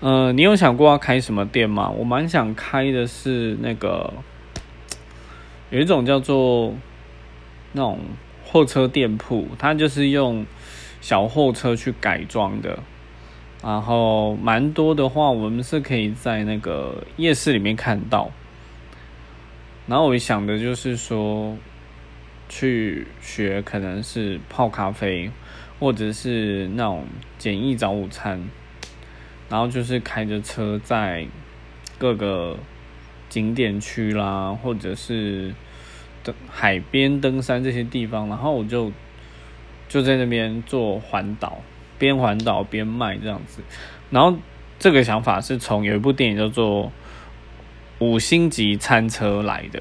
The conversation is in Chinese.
呃，你有想过要开什么店吗？我蛮想开的是那个，有一种叫做那种货车店铺，它就是用小货车去改装的。然后蛮多的话，我们是可以在那个夜市里面看到。然后我想的就是说，去学可能是泡咖啡，或者是那种简易早午餐。然后就是开着车在各个景点区啦，或者是登海边登山这些地方，然后我就就在那边做环岛，边环岛边卖这样子。然后这个想法是从有一部电影叫做《五星级餐车》来的。